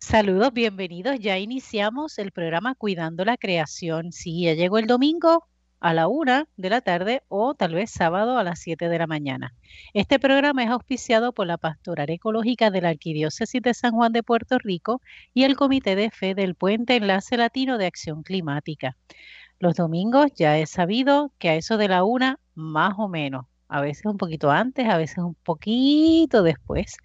Saludos, bienvenidos. Ya iniciamos el programa Cuidando la Creación. Sí, ya llegó el domingo a la una de la tarde o tal vez sábado a las 7 de la mañana. Este programa es auspiciado por la Pastoral Ecológica de la Arquidiócesis de San Juan de Puerto Rico y el Comité de Fe del Puente Enlace Latino de Acción Climática. Los domingos ya he sabido que a eso de la una, más o menos, a veces un poquito antes, a veces un poquito después.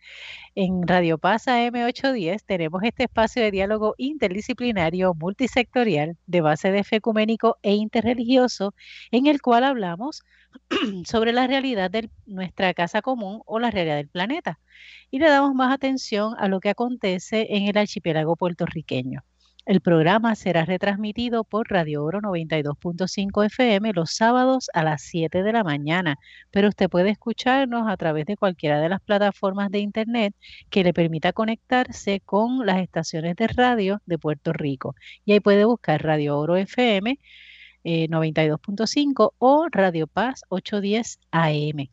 En Radio Paz AM810 tenemos este espacio de diálogo interdisciplinario multisectorial de base de fe ecuménico e interreligioso en el cual hablamos sobre la realidad de nuestra casa común o la realidad del planeta y le damos más atención a lo que acontece en el archipiélago puertorriqueño. El programa será retransmitido por Radio Oro 92.5 FM los sábados a las 7 de la mañana, pero usted puede escucharnos a través de cualquiera de las plataformas de Internet que le permita conectarse con las estaciones de radio de Puerto Rico. Y ahí puede buscar Radio Oro FM 92.5 eh, o Radio Paz 810 AM.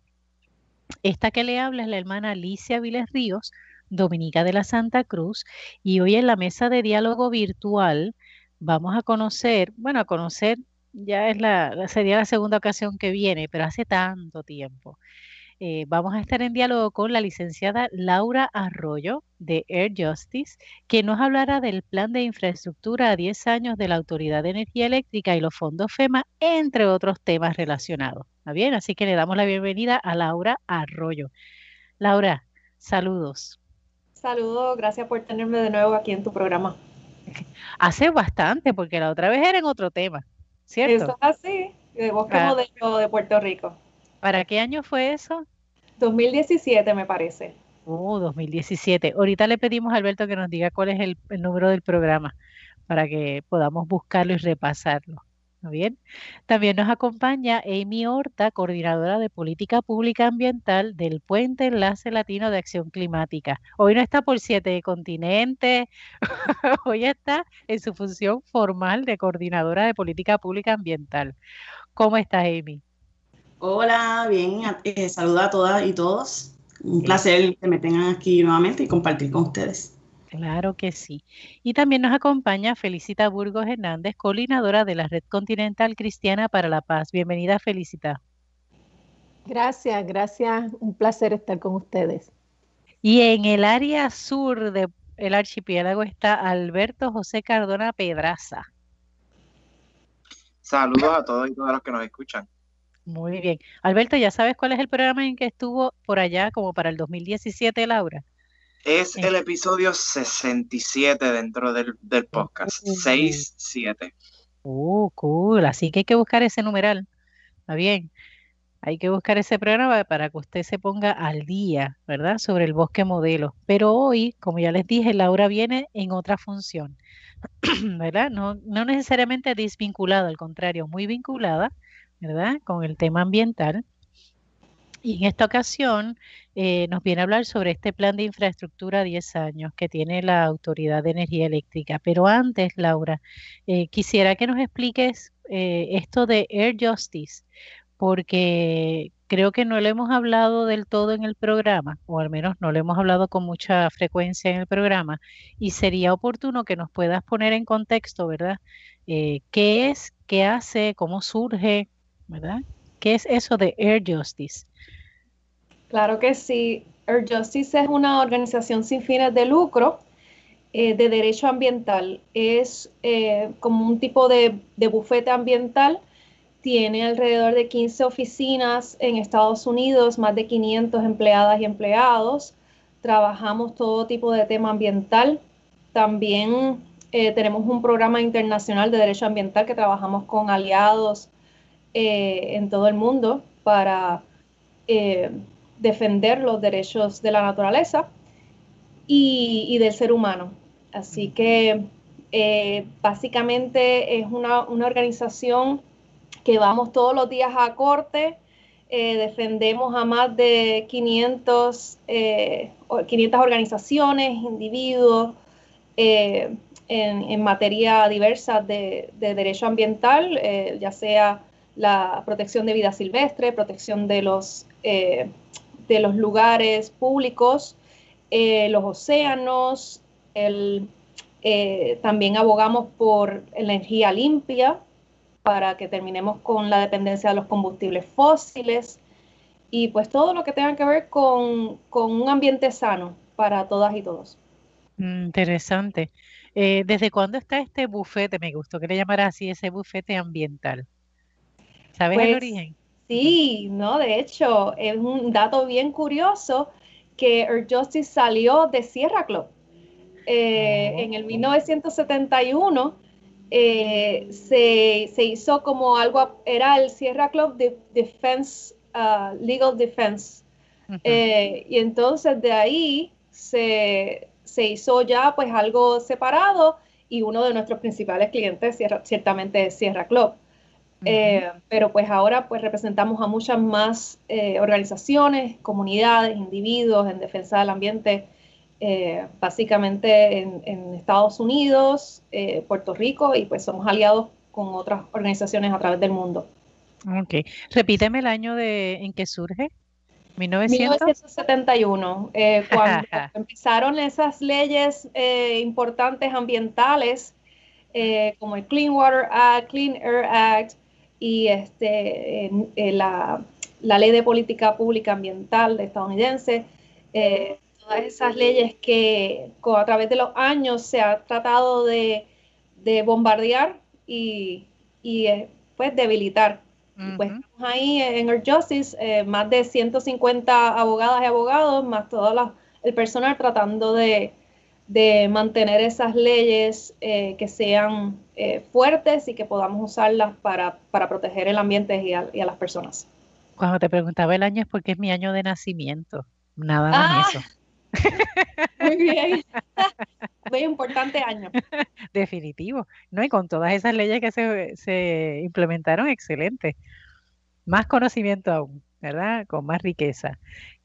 Esta que le habla es la hermana Alicia Viles Ríos Dominica de la Santa Cruz y hoy en la mesa de diálogo virtual vamos a conocer, bueno, a conocer ya es la, sería la segunda ocasión que viene, pero hace tanto tiempo. Eh, vamos a estar en diálogo con la licenciada Laura Arroyo de Air Justice, que nos hablará del plan de infraestructura a 10 años de la Autoridad de Energía Eléctrica y los fondos FEMA, entre otros temas relacionados. ¿Está bien? Así que le damos la bienvenida a Laura Arroyo. Laura, saludos. Saludos, gracias por tenerme de nuevo aquí en tu programa. Hace bastante, porque la otra vez era en otro tema, ¿cierto? Eso es así, de Bosque ah. Modelo de Puerto Rico. ¿Para qué año fue eso? 2017, me parece. Oh, 2017. Ahorita le pedimos a Alberto que nos diga cuál es el número del programa para que podamos buscarlo y repasarlo bien? También nos acompaña Amy Horta, coordinadora de Política Pública Ambiental del Puente Enlace Latino de Acción Climática. Hoy no está por siete continentes, hoy está en su función formal de coordinadora de Política Pública Ambiental. ¿Cómo estás, Amy? Hola, bien, eh, saluda a todas y todos. Un placer que me tengan aquí nuevamente y compartir con ustedes. Claro que sí. Y también nos acompaña Felicita Burgos Hernández, coordinadora de la Red Continental Cristiana para la Paz. Bienvenida, Felicita. Gracias, gracias. Un placer estar con ustedes. Y en el área sur del archipiélago está Alberto José Cardona Pedraza. Saludos a todos y todas los que nos escuchan. Muy bien. Alberto, ¿ya sabes cuál es el programa en que estuvo por allá como para el 2017, Laura? Es el episodio 67 dentro del, podcast. 6-7. Uh, cool. Así que hay que buscar ese numeral. Está bien. Hay que buscar ese programa para que usted se ponga al día, ¿verdad? Sobre el bosque modelo. Pero hoy, como ya les dije, Laura viene en otra función, ¿verdad? No, no necesariamente desvinculada, al contrario, muy vinculada, ¿verdad? Con el tema ambiental. Y en esta ocasión eh, nos viene a hablar sobre este plan de infraestructura a 10 años que tiene la Autoridad de Energía Eléctrica. Pero antes, Laura, eh, quisiera que nos expliques eh, esto de Air Justice, porque creo que no lo hemos hablado del todo en el programa, o al menos no lo hemos hablado con mucha frecuencia en el programa, y sería oportuno que nos puedas poner en contexto, ¿verdad? ¿Qué es, qué hace, cómo surge, ¿verdad? ¿Qué es eso de Air Justice? Claro que sí. Earth Justice es una organización sin fines de lucro eh, de derecho ambiental. Es eh, como un tipo de, bufete ambiental. Tiene alrededor de 15 oficinas en Estados Unidos, más de 500 empleadas y empleados. Trabajamos todo tipo de tema ambiental. También eh, tenemos un programa internacional de derecho ambiental que trabajamos con aliados en todo el mundo para defender los derechos de la naturaleza y, del ser humano. Así que eh, básicamente es una, organización que vamos todos los días a corte, eh, defendemos a más de 500, 500 eh, organizaciones, individuos, en, materia diversa de, de derecho ambiental, ya sea la protección de vida silvestre, protección de los de los lugares públicos, eh, los océanos, también abogamos por energía limpia para que terminemos con la dependencia de los combustibles fósiles y pues todo lo que tenga que ver con, un ambiente sano para todas y todos. Mm, interesante. Eh, ¿Desde cuándo está este bufete? Me gustó que le llamara así ese bufete ambiental. ¿Sabes el pues, origen? Sí, no, de hecho, es un dato bien curioso que Earth Justice salió de Sierra Club. Eh, en el 1971 eh, se, hizo como algo, era el Sierra Club de Defense Uh, legal Defense. Eh, y entonces de ahí se, hizo ya pues algo separado y uno de nuestros principales clientes ciertamente es Sierra Club. Eh, pero pues ahora pues representamos a muchas más eh, organizaciones, comunidades, individuos en defensa del ambiente, básicamente en, en, Estados Unidos, Puerto Rico y pues somos aliados con otras organizaciones a través del mundo. Ok. Repíteme el año de, en que surge. 1971, eh, cuando empezaron esas leyes eh, importantes ambientales eh, como el Clean Water Act, Clean Air Act y este, la, ley de política pública ambiental estadounidense, todas esas leyes que a través de los años se ha tratado de, bombardear y, y pues debilitar. Pues estamos ahí en Earth Justice, eh, más de 150 abogadas y abogados, más todo el personal tratando de, mantener esas leyes eh, que sean eh, fuertes y que podamos usarlas para, proteger el ambiente y a, las personas. Cuando te preguntaba el año es porque es mi año de nacimiento, nada más ah. eso. Muy bien. Muy importante año. Definitivo. No, y con todas esas leyes que se, se implementaron, excelente. Más conocimiento aún, ¿verdad? Con más riqueza.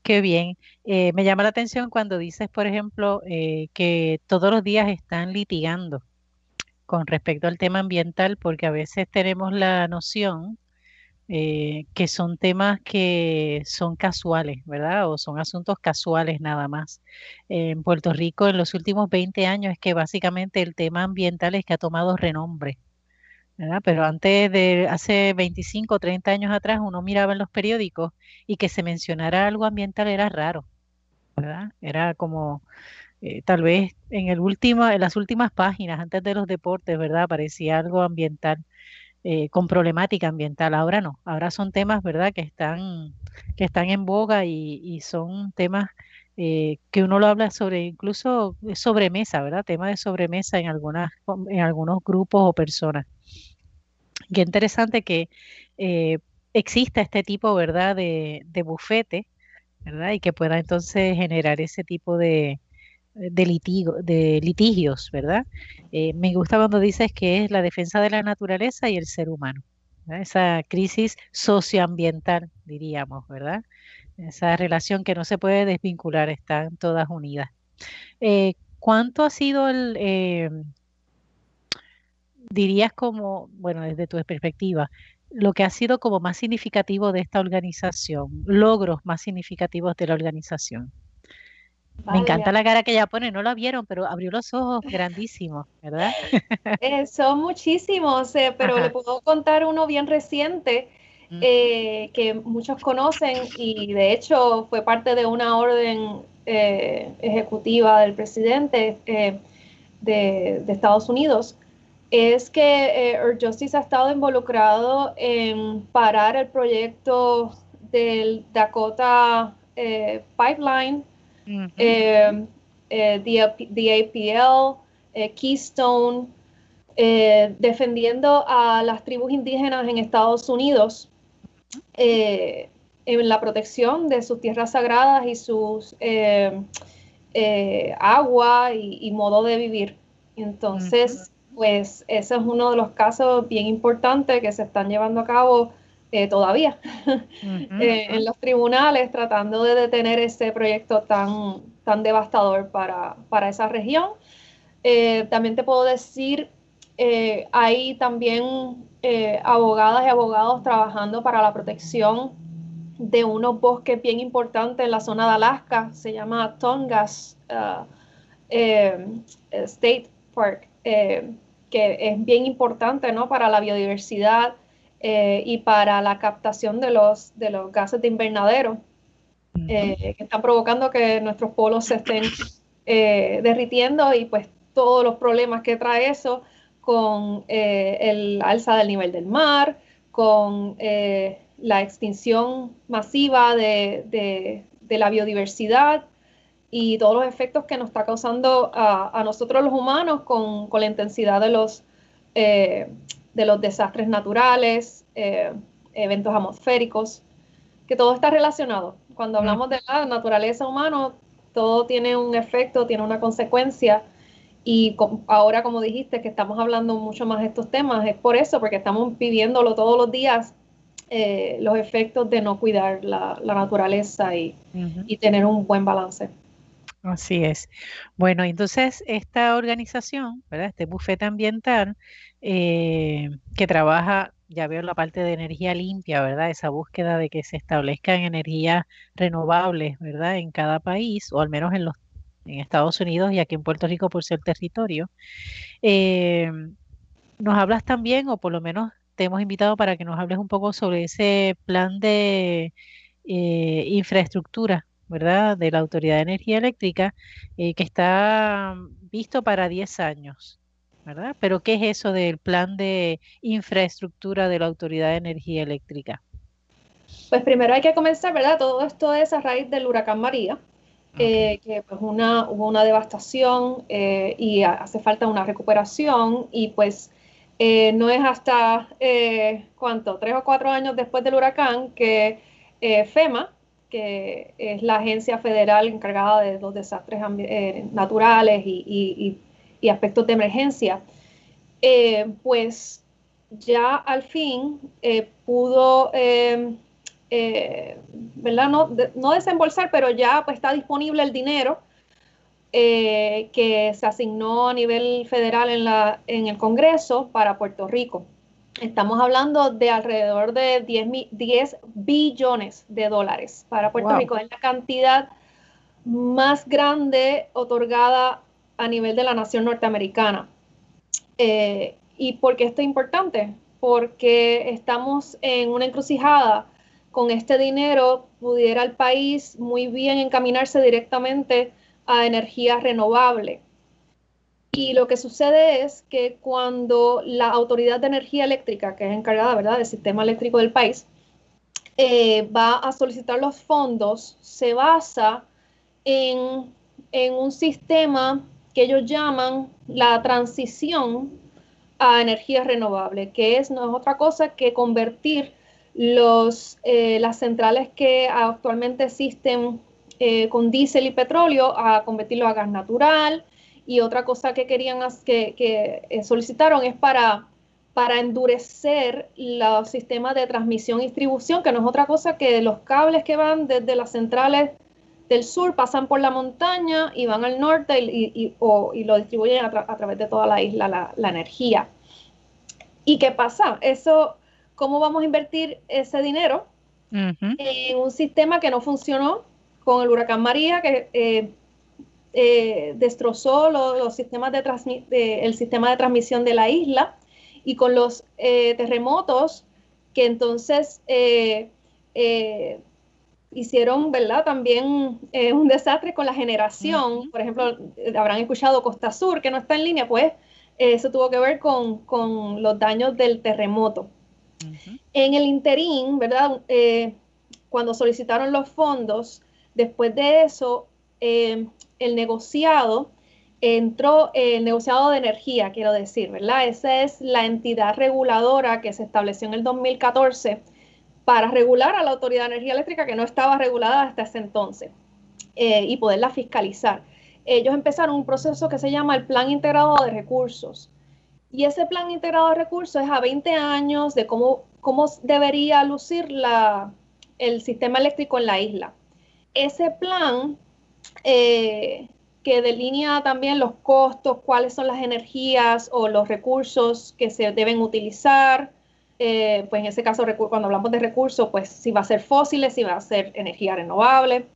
Qué bien. Eh, me llama la atención cuando dices, por ejemplo, eh, que todos los días están litigando con respecto al tema ambiental, porque a veces tenemos la noción eh, que son temas que son casuales, ¿verdad? O son asuntos casuales nada más. En Puerto Rico en los últimos 20 años es que básicamente el tema ambiental es que ha tomado renombre, ¿verdad? Pero antes de hace 25 o 30 años atrás uno miraba en los periódicos y que se mencionara algo ambiental era raro, ¿verdad? Era como eh, tal vez en el último, en las últimas páginas antes de los deportes, ¿verdad? Aparecía algo ambiental. Eh, con problemática ambiental. Ahora no, ahora son temas, ¿verdad?, que están, que están en boga y, son temas eh, que uno lo habla sobre, incluso sobremesa, ¿verdad? Tema de sobremesa en, algunas, en algunos grupos o personas. Qué interesante que eh, exista este tipo, ¿verdad?, de, de bufete, ¿verdad? Y que pueda entonces generar ese tipo de, de, de litigios, ¿verdad? Eh, me gusta cuando dices que es la defensa de la naturaleza y el ser humano, esa crisis socioambiental, diríamos, ¿verdad? Esa relación que no se puede desvincular, están todas unidas. Eh, ¿Cuánto ha sido el, eh, dirías como, bueno, desde tu perspectiva, lo que ha sido como más significativo de esta organización, logros más significativos de la organización? Me encanta la cara que ella pone, no la vieron, pero abrió los ojos grandísimos, ¿verdad? Eh, son muchísimos, eh, pero le puedo contar uno bien reciente mm. eh, que muchos conocen y de hecho fue parte de una orden ejecutiva del presidente de, Estados Unidos. Es que Earth Justice ha estado involucrado en parar el proyecto del Dakota Pipeline eh, eh, DAPL, eh, Keystone, defendiendo a las tribus indígenas en Estados Unidos en la protección de sus tierras sagradas y sus agua y, modo de vivir. Entonces, pues ese es uno de los casos bien importantes que se están llevando a cabo eh, todavía eh, en los tribunales tratando de detener ese proyecto tan, tan devastador para, esa región. Eh, también te puedo decir, hay también abogadas y abogados trabajando para la protección de unos bosques bien importantes en la zona de Alaska, se llama Tongass State Park, que es bien importante ¿no? para la biodiversidad y para la captación de los, de los gases de invernadero que están provocando que nuestros polos se estén derritiendo y pues todos los problemas que trae eso con el alza del nivel del mar, con la extinción masiva de, la biodiversidad y todos los efectos que nos está causando a, nosotros los humanos con, la intensidad de los, eh, de los desastres naturales, eh, eventos atmosféricos, que todo está relacionado. Cuando hablamos de la naturaleza humana, todo tiene un efecto, tiene una consecuencia. Y ahora, como dijiste, que estamos hablando mucho más de estos temas, es por eso, porque estamos viviéndolo todos los días eh, los efectos de no cuidar la, naturaleza y, tener un buen balance. Así es. Bueno, entonces esta organización, ¿verdad? este bufete ambiental, eh, que trabaja, ya veo la parte de energía limpia, ¿verdad? Esa búsqueda de que se establezcan energías renovables, ¿verdad? En cada país, o al menos en los en Estados Unidos y aquí en Puerto Rico por ser territorio. Eh, nos hablas también, o por lo menos te hemos invitado para que nos hables un poco sobre ese plan de eh, infraestructura, ¿verdad? De la Autoridad de Energía Eléctrica, eh, que está visto para 10 años, ¿verdad? Pero ¿qué es eso del plan de infraestructura de la Autoridad de Energía Eléctrica? Pues primero hay que comenzar, ¿verdad? Todo esto es a raíz del huracán María, eh, que pues una, hubo una devastación y hace falta una recuperación y pues eh, no es hasta, eh, ¿cuánto? Tres o cuatro años después del huracán que eh, FEMA, que es la agencia federal encargada de los desastres naturales y, aspectos de emergencia, pues ya al fin pudo, ¿verdad? No, desembolsar, pero ya pues, está disponible el dinero eh, que se asignó a nivel federal en, la, en el Congreso para Puerto Rico. Estamos hablando de alrededor de 10, billones de dólares para Puerto Rico. Es la cantidad más grande otorgada a nivel de la nación norteamericana. Eh, ¿Y por qué esto es importante? Porque estamos en una encrucijada. Con este dinero pudiera el país muy bien encaminarse directamente a energía renovable. Y lo que sucede es que cuando la Autoridad de Energía Eléctrica, que es encargada ¿verdad? del sistema eléctrico del país, eh, va a solicitar los fondos, se basa en, en un sistema que ellos llaman la transición a energía renovable, que es, no es otra cosa que convertir los, eh, las centrales que actualmente existen eh, con diésel y petróleo a convertirlo a gas natural. Y otra cosa que querían que, que eh, solicitaron es para, para endurecer los sistemas de transmisión y distribución, que no es otra cosa que los cables que van desde las centrales del sur pasan por la montaña y van al norte y, lo distribuyen a, través de toda la isla la, energía. ¿Y qué pasa? Eso, ¿cómo vamos a invertir ese dinero en un sistema que no funcionó, con el huracán María, que eh, eh, destrozó los, sistemas de, el sistema de transmisión de la isla, y con los eh, terremotos que entonces hicieron, ¿verdad? También un desastre con la generación. Por ejemplo, habrán escuchado Costa Sur, que no está en línea, pues eso tuvo que ver con, los daños del terremoto. En el interín, ¿verdad? cuando solicitaron los fondos, Después de eso, el negociado entró, el negociado de energía, quiero decir, ¿verdad? Esa es la entidad reguladora que se estableció en el 2014 para regular a la Autoridad de Energía Eléctrica que no estaba regulada hasta ese entonces eh, y poderla fiscalizar. Ellos empezaron un proceso que se llama el Plan Integrado de Recursos. Y ese Plan Integrado de Recursos es a 20 años de cómo, cómo debería lucir la, el sistema eléctrico en la isla ese plan eh, que delinea también los costos, cuáles son las energías o los recursos que se deben utilizar. Eh, pues en ese caso, cuando hablamos de recursos, pues si va a ser fósiles, si va a ser energía renovable,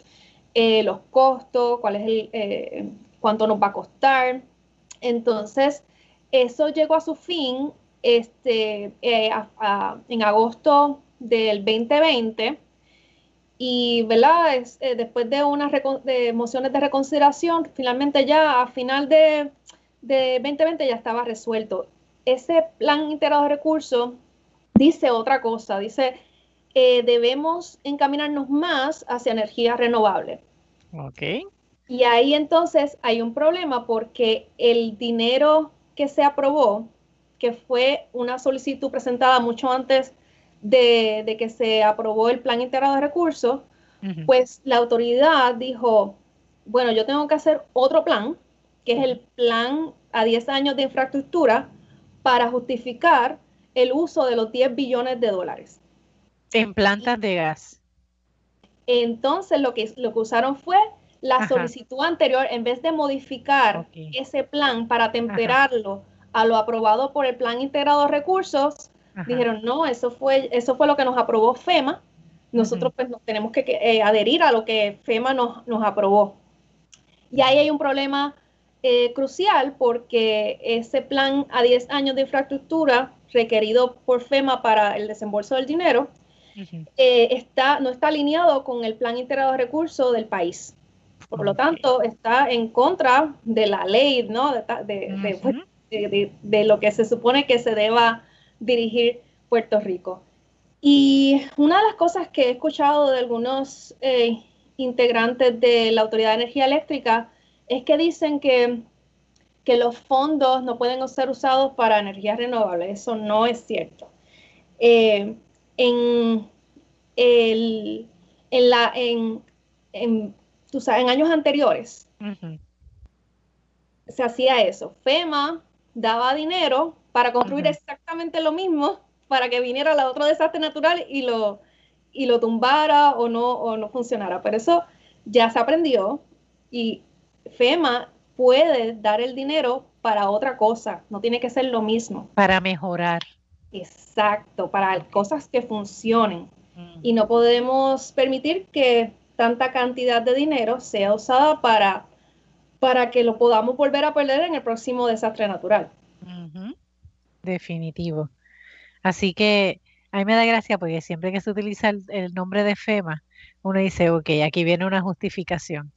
eh, los costos, cuál es cuánto nos va a costar. Entonces, eso llegó a su fin este, en agosto del 2020 y ¿verdad? Eh, después de unas de mociones de reconsideración, finalmente ya a final de, de 2020 ya estaba resuelto. Ese plan integrado de recursos dice otra cosa, dice eh, debemos encaminarnos más hacia energías renovables. Ok. Y ahí entonces hay un problema porque el dinero que se aprobó, que fue una solicitud presentada mucho antes de, que se aprobó el plan integrado de recursos, pues la autoridad dijo, bueno, yo tengo que hacer otro plan, que es el plan a 10 años de infraestructura, para justificar el uso de los 10 billones de dólares. En plantas de gas. Entonces lo que, lo que usaron fue la solicitud anterior, en vez de modificar ese plan para temperarlo a lo aprobado por el plan integrado de recursos, dijeron, no, eso fue, eso fue lo que nos aprobó FEMA. Nosotros pues nos tenemos que, eh, adherir a lo que FEMA nos, nos, aprobó. Y ahí hay un problema eh, crucial porque ese plan a 10 años de infraestructura requerido por FEMA para el desembolso del dinero eh, está, no está alineado con el plan integrado de recursos del país. Por lo tanto, está en contra de la ley, ¿no? De, de, lo que se supone que se deba dirigir Puerto Rico. Y una de las cosas que he escuchado de algunos eh, integrantes de la Autoridad de Energía Eléctrica es que dicen que, que los fondos no pueden ser usados para energías renovables. Eso no es cierto. Eh, en, el, en, la, en, en, en años anteriores se hacía eso. FEMA daba dinero para construir exactamente lo mismo para que viniera la otro desastre natural y lo, y lo tumbara o no, o no funcionara. Pero eso ya se aprendió y FEMA puede dar el dinero para otra cosa, no tiene que ser lo mismo. Para mejorar. Exacto, para cosas que funcionen. Mm. Y no podemos permitir que tanta cantidad de dinero sea usada para, para que lo podamos volver a perder en el próximo desastre natural. Definitivo. Así que a mí me da gracia porque siempre que se utiliza el, nombre de FEMA, uno dice, ok, aquí viene una justificación.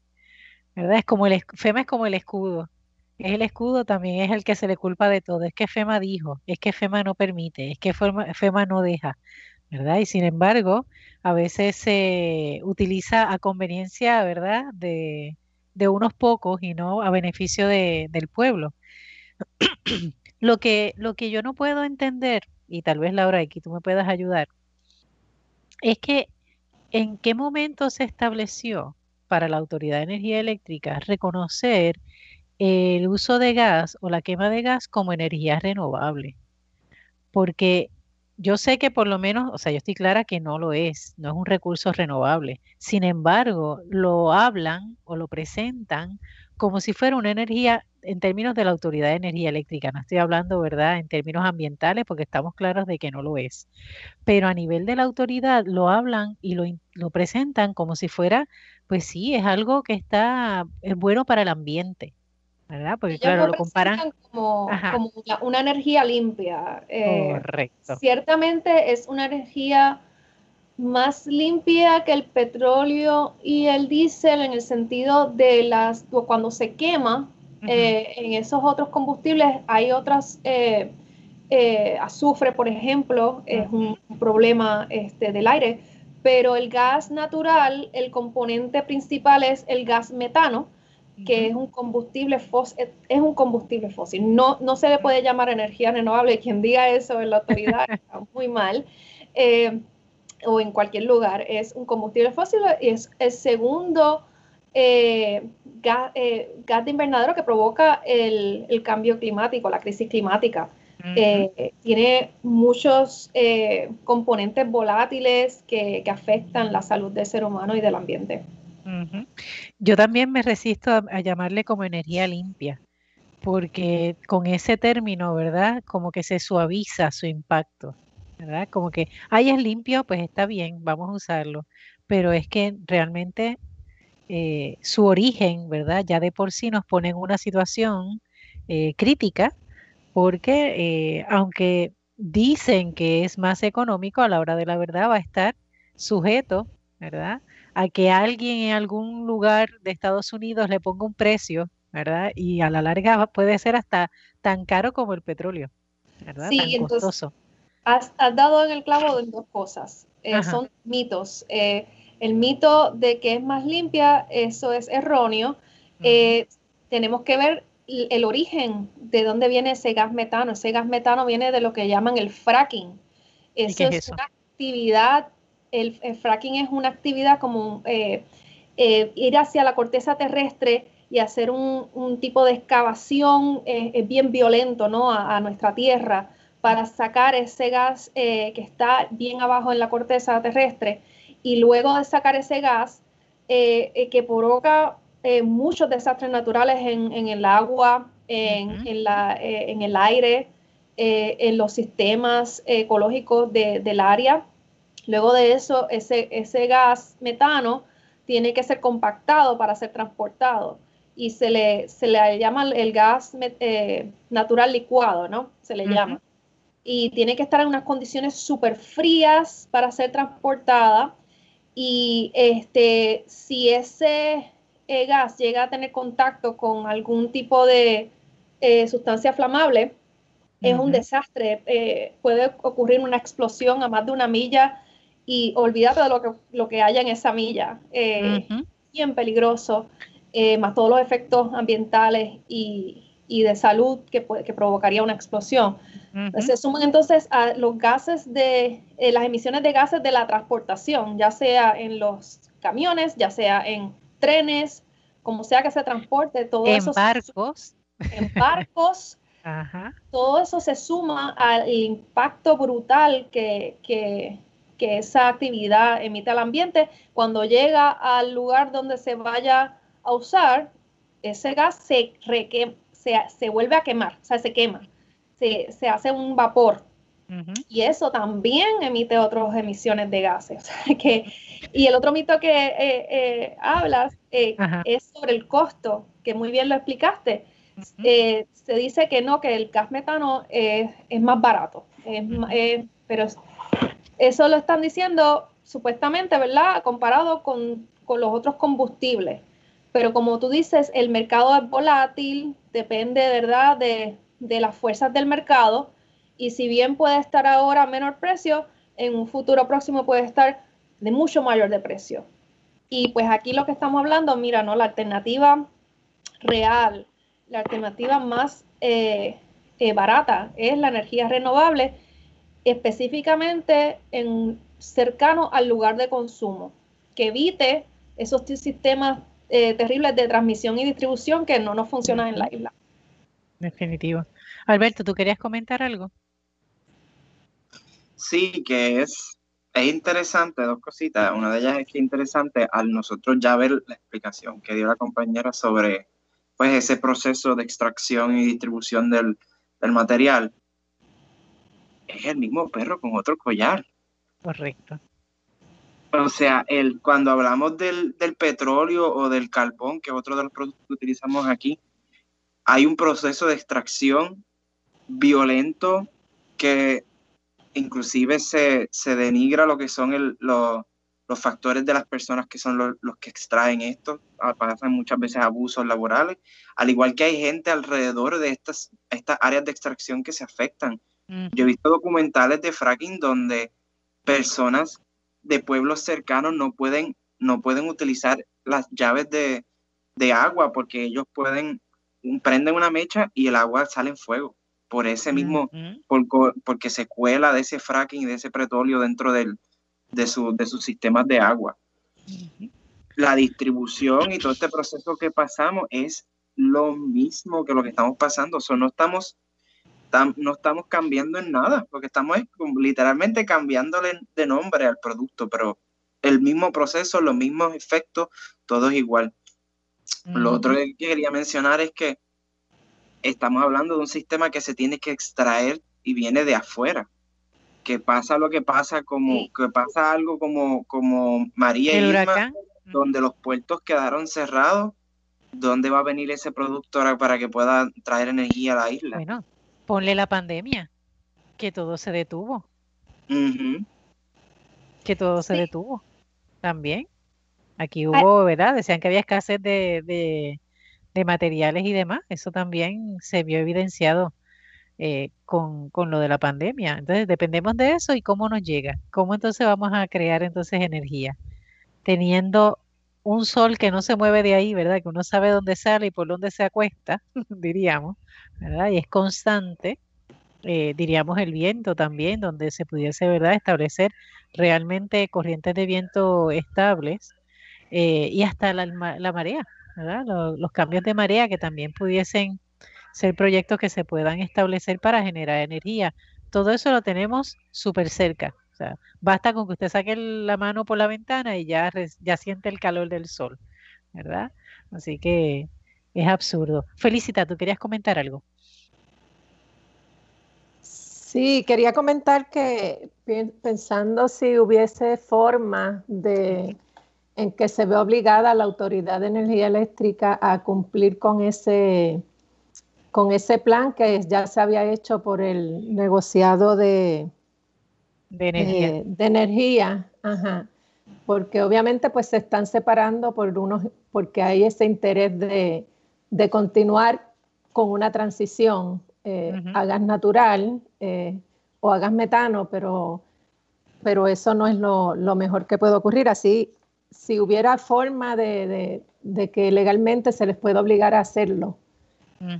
¿Verdad? Es como el FEMA es como el escudo. Es el escudo, también es el que se le culpa de todo. Es que FEMA dijo, es que FEMA no permite, es que FEMA, no deja. ¿Verdad? Y sin embargo, a veces se utiliza a conveniencia, ¿verdad? De, de unos pocos y no a beneficio de, del pueblo. Lo que, lo que yo no puedo entender, y tal vez Laura, aquí tú me puedas ayudar, es que en qué momento se estableció para la Autoridad de Energía Eléctrica reconocer el uso de gas o la quema de gas como energía renovable. Porque yo sé que por lo menos, o sea, yo estoy clara que no lo es, no es un recurso renovable. Sin embargo, lo hablan o lo presentan como si fuera una energía en términos de la Autoridad de Energía Eléctrica, no estoy hablando, ¿verdad?, en términos ambientales, porque estamos claros de que no lo es. Pero a nivel de la autoridad lo hablan y lo, lo presentan como si fuera, pues sí, es algo que está, es bueno para el ambiente. ¿verdad? Porque claro, lo comparan como, una, energía limpia. Eh, Correcto. Ciertamente es una energía más limpia que el petróleo y el diésel en el sentido de las cuando se quema eh, en esos otros combustibles hay otras eh, eh, azufre por ejemplo es un, problema este, del aire. Pero el gas natural el componente principal es el gas metano que es un combustible fósil, es un combustible fósil. No, no se le puede llamar energía renovable. Quien diga eso en la autoridad está muy mal o en cualquier lugar, es un combustible fósil y es el segundo eh, eh, gas, de invernadero que provoca el, cambio climático, la crisis climática. Eh, tiene muchos componentes volátiles que, afectan la salud del ser humano y del ambiente. Yo también me resisto a, llamarle como energía limpia, porque con ese término, ¿verdad? Como que se suaviza su impacto. ¿Verdad? Como que, ahí es limpio, pues está bien, vamos a usarlo. Pero es que realmente eh, su origen, ¿verdad? Ya de por sí nos pone en una situación eh, crítica porque eh, aunque dicen que es más económico, a la hora de la verdad va a estar sujeto, ¿verdad? A que alguien en algún lugar de Estados Unidos le ponga un precio, ¿verdad? Y a la larga puede ser hasta tan caro como el petróleo, ¿verdad? Sí, tan entonces, costoso. Has, has, dado en el clavo de dos cosas. Eh, son mitos. Eh, el mito de que es más limpia, eso es erróneo. Eh, tenemos que ver el origen de dónde viene ese gas metano. Ese gas metano viene de lo que llaman el fracking. Eso es, es eso? una actividad, el, el, fracking es una actividad como eh, eh, ir hacia la corteza terrestre y hacer un, un tipo de excavación bien violento ¿no? a, a, nuestra tierra para sacar ese gas eh, que está bien abajo en la corteza terrestre y luego de sacar ese gas eh, que provoca eh, muchos desastres naturales en, en el agua, en, uh -huh. en, la, eh, en el aire, eh, en los sistemas ecológicos de, del área. Luego de eso, ese, ese gas metano tiene que ser compactado para ser transportado y se le, se le llama el gas eh, natural licuado, ¿no? Se le uh -huh. llama. Y tiene que estar en unas condiciones súper frías para ser transportada. Y este, si ese eh, gas llega a tener contacto con algún tipo de eh, sustancia flamable, uh -huh. es un desastre. Eh, puede ocurrir una explosión a más de una milla y olvídate de lo que, lo que haya en esa milla. Uh -huh. Bien peligroso, más todos los efectos ambientales y, y de salud que, que, provocaría una explosión. Uh -huh. Se suman entonces a los gases de eh, las emisiones de gases de la transportación, ya sea en los camiones, ya sea en trenes, como sea que se transporte, todo en eso. Barcos. En barcos. Ajá. Todo eso se suma al impacto brutal que, que, que, esa actividad emite al ambiente. Cuando llega al lugar donde se vaya a usar, ese gas se, requema, se, se vuelve a quemar, o sea, se quema, se, se hace un vapor. Uh -huh. Y eso también emite otras emisiones de gases. O sea, que, y el otro mito que eh, eh, hablas eh, es sobre el costo, que muy bien lo explicaste. Uh -huh. se dice que no, que el gas metano es más barato, es, uh -huh. pero eso lo están diciendo supuestamente, ¿verdad? Comparado con, con los otros combustibles. Pero como tú dices, el mercado es volátil, depende, ¿verdad?, de, de las fuerzas del mercado. Y si bien puede estar ahora a menor precio, en un futuro próximo puede estar de mucho mayor precio. Y pues aquí lo que estamos hablando, mira, ¿no? La alternativa real, la alternativa más eh, eh, barata es la energía renovable, específicamente en, cercano al lugar de consumo, que evite esos sistemas eh, terribles de transmisión y distribución que no nos funcionan en la isla. Definitivo. Alberto, ¿tú querías comentar algo? Sí, que es, es interesante, dos cositas. Una de ellas es que es interesante al nosotros ya ver la explicación que dio la compañera sobre pues ese proceso de extracción y distribución del, del material. Es el mismo perro con otro collar. Correcto. O sea, el, cuando hablamos del, del, petróleo o del carbón, que es otro de los productos que utilizamos aquí, hay un proceso de extracción violento que inclusive se, se denigra lo que son el, lo, los factores de las personas que son los, los que extraen esto, pasan muchas veces abusos laborales, al igual que hay gente alrededor de estas, estas áreas de extracción que se afectan. Mm. Yo he visto documentales de fracking donde personas de pueblos cercanos no pueden, no pueden utilizar las llaves de, de agua porque ellos pueden, prenden una mecha y el agua sale en fuego por ese mismo, uh -huh. por, porque se cuela de ese fracking y de ese petróleo dentro del, de, su, de sus sistemas de agua. Uh -huh. La distribución y todo este proceso que pasamos es lo mismo que lo que estamos pasando. O sea, no estamos, tam, no estamos cambiando en nada, lo que estamos es literalmente cambiándole de nombre al producto, pero el mismo proceso, los mismos efectos, todo es igual. Lo otro que quería mencionar es que estamos hablando de un sistema que se tiene que extraer y viene de afuera. Que pasa lo que pasa, como que pasa algo como, como María el Irma, donde los puertos quedaron cerrados, ¿dónde va a venir ese producto para que pueda traer energía a la isla? Bueno, ponle la pandemia, que todo se detuvo. Que todo se detuvo también. Aquí hubo, ¿verdad? Decían que había escasez de, de, materiales y demás. Eso también se vio evidenciado eh, con, con, lo de la pandemia. Entonces, dependemos de eso y cómo nos llega. ¿Cómo entonces vamos a crear entonces energía? Teniendo un sol que no se mueve de ahí, ¿verdad? Que uno sabe dónde sale y por dónde se acuesta, diríamos, Y es constante. Eh, diríamos el viento también, donde se pudiese, ¿verdad?, establecer realmente corrientes de viento estables eh, y hasta la, marea, ¿verdad? Los, cambios de marea que también pudiesen ser proyectos que se puedan establecer para generar energía. Todo eso lo tenemos súper cerca. Basta con que usted saque la mano por la ventana y ya, ya siente el calor del sol, ¿verdad? Así que es absurdo. Felicita, ¿tú querías comentar algo? Sí, quería comentar que pensando si hubiese forma de en que se ve obligada la Autoridad de Energía Eléctrica a cumplir con ese, con ese plan que ya se había hecho por el negociado de, de energía. Eh, de energía ajá. Porque obviamente pues se están separando por unos, porque hay ese interés de, continuar con una transición eh, a gas natural eh, o a gas metano, pero, pero eso no es lo, lo, mejor que puede ocurrir. Así si hubiera forma de, que legalmente se les pueda obligar a hacerlo. Mm.